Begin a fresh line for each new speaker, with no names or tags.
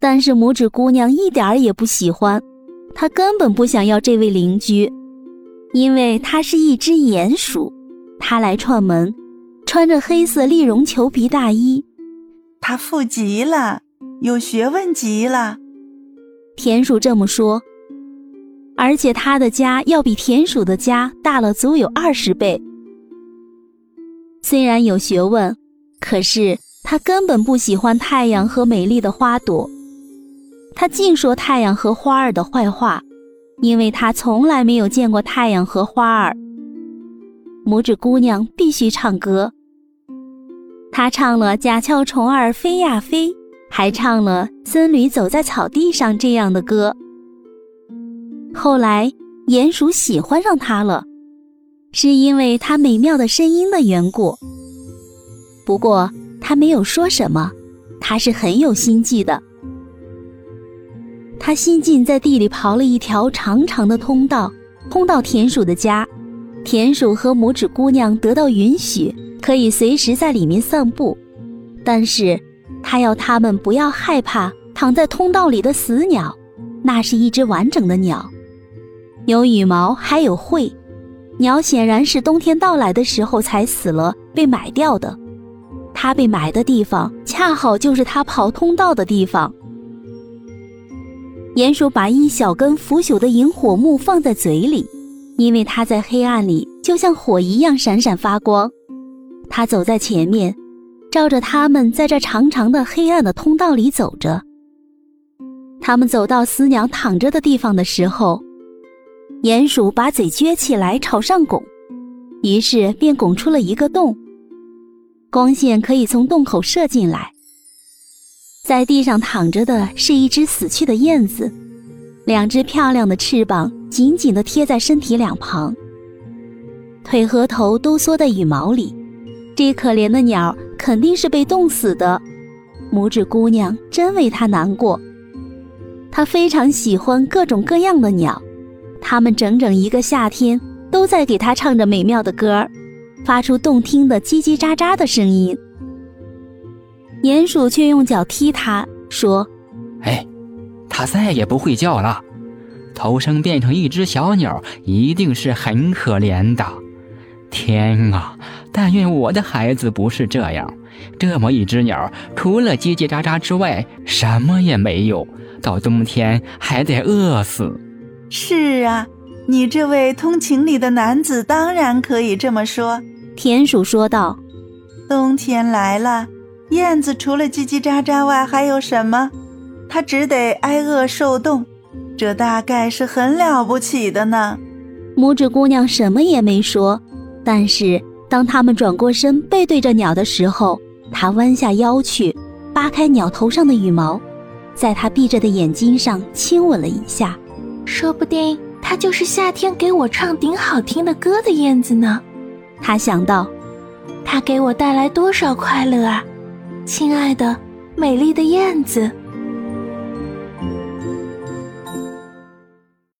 但是拇指姑娘一点儿也不喜欢，她根本不想要这位邻居，因为她是一只鼹鼠。她来串门，穿着黑色丽绒裘皮大衣。
她富极了，有学问极了。
田鼠这么说。而且她的家要比田鼠的家大了足有二十倍。虽然有学问，可是她根本不喜欢太阳和美丽的花朵。他净说太阳和花儿的坏话，因为他从来没有见过太阳和花儿。拇指姑娘必须唱歌。她唱了“甲壳虫儿飞呀飞”，还唱了“僧侣走在草地上”这样的歌。后来，鼹鼠喜欢上她了，是因为她美妙的声音的缘故。不过，他没有说什么，他是很有心计的。他新近在地里刨了一条长长的通道，通到田鼠的家。田鼠和拇指姑娘得到允许，可以随时在里面散步，但是他要他们不要害怕躺在通道里的死鸟，那是一只完整的鸟。有羽毛，还有喙。鸟显然是冬天到来的时候才死了，被埋掉的。它被埋的地方，恰好就是它刨通道的地方。鼹鼠把一小根腐朽的萤火木放在嘴里，因为它在黑暗里就像火一样闪闪发光。它走在前面，照着他们在这长长的黑暗的通道里走着。他们走到死鸟躺着的地方的时候。鼹鼠把嘴撅起来朝上拱，于是便拱出了一个洞。光线可以从洞口射进来。在地上躺着的是一只死去的燕子，两只漂亮的翅膀紧紧地贴在身体两旁，腿和头都缩在羽毛里。这可怜的鸟肯定是被冻死的。拇指姑娘真为它难过。她非常喜欢各种各样的鸟。他们整整一个夏天都在给他唱着美妙的歌儿，发出动听的叽叽喳喳的声音。鼹鼠却用脚踢他，说：“
哎，它再也不会叫了。头生变成一只小鸟，一定是很可怜的。天啊！但愿我的孩子不是这样。这么一只鸟，除了叽叽喳喳之外，什么也没有。到冬天还得饿死。”
是啊，你这位通情理的男子当然可以这么说。”
田鼠说道，“
冬天来了，燕子除了叽叽喳喳外还有什么？它只得挨饿受冻，这大概是很了不起的呢。”
拇指姑娘什么也没说，但是当他们转过身背对着鸟的时候，她弯下腰去，扒开鸟头上的羽毛，在它闭着的眼睛上亲吻了一下。
说不定它就是夏天给我唱顶好听的歌的燕子呢，
他想到，
它给我带来多少快乐啊，亲爱的，美丽的燕子。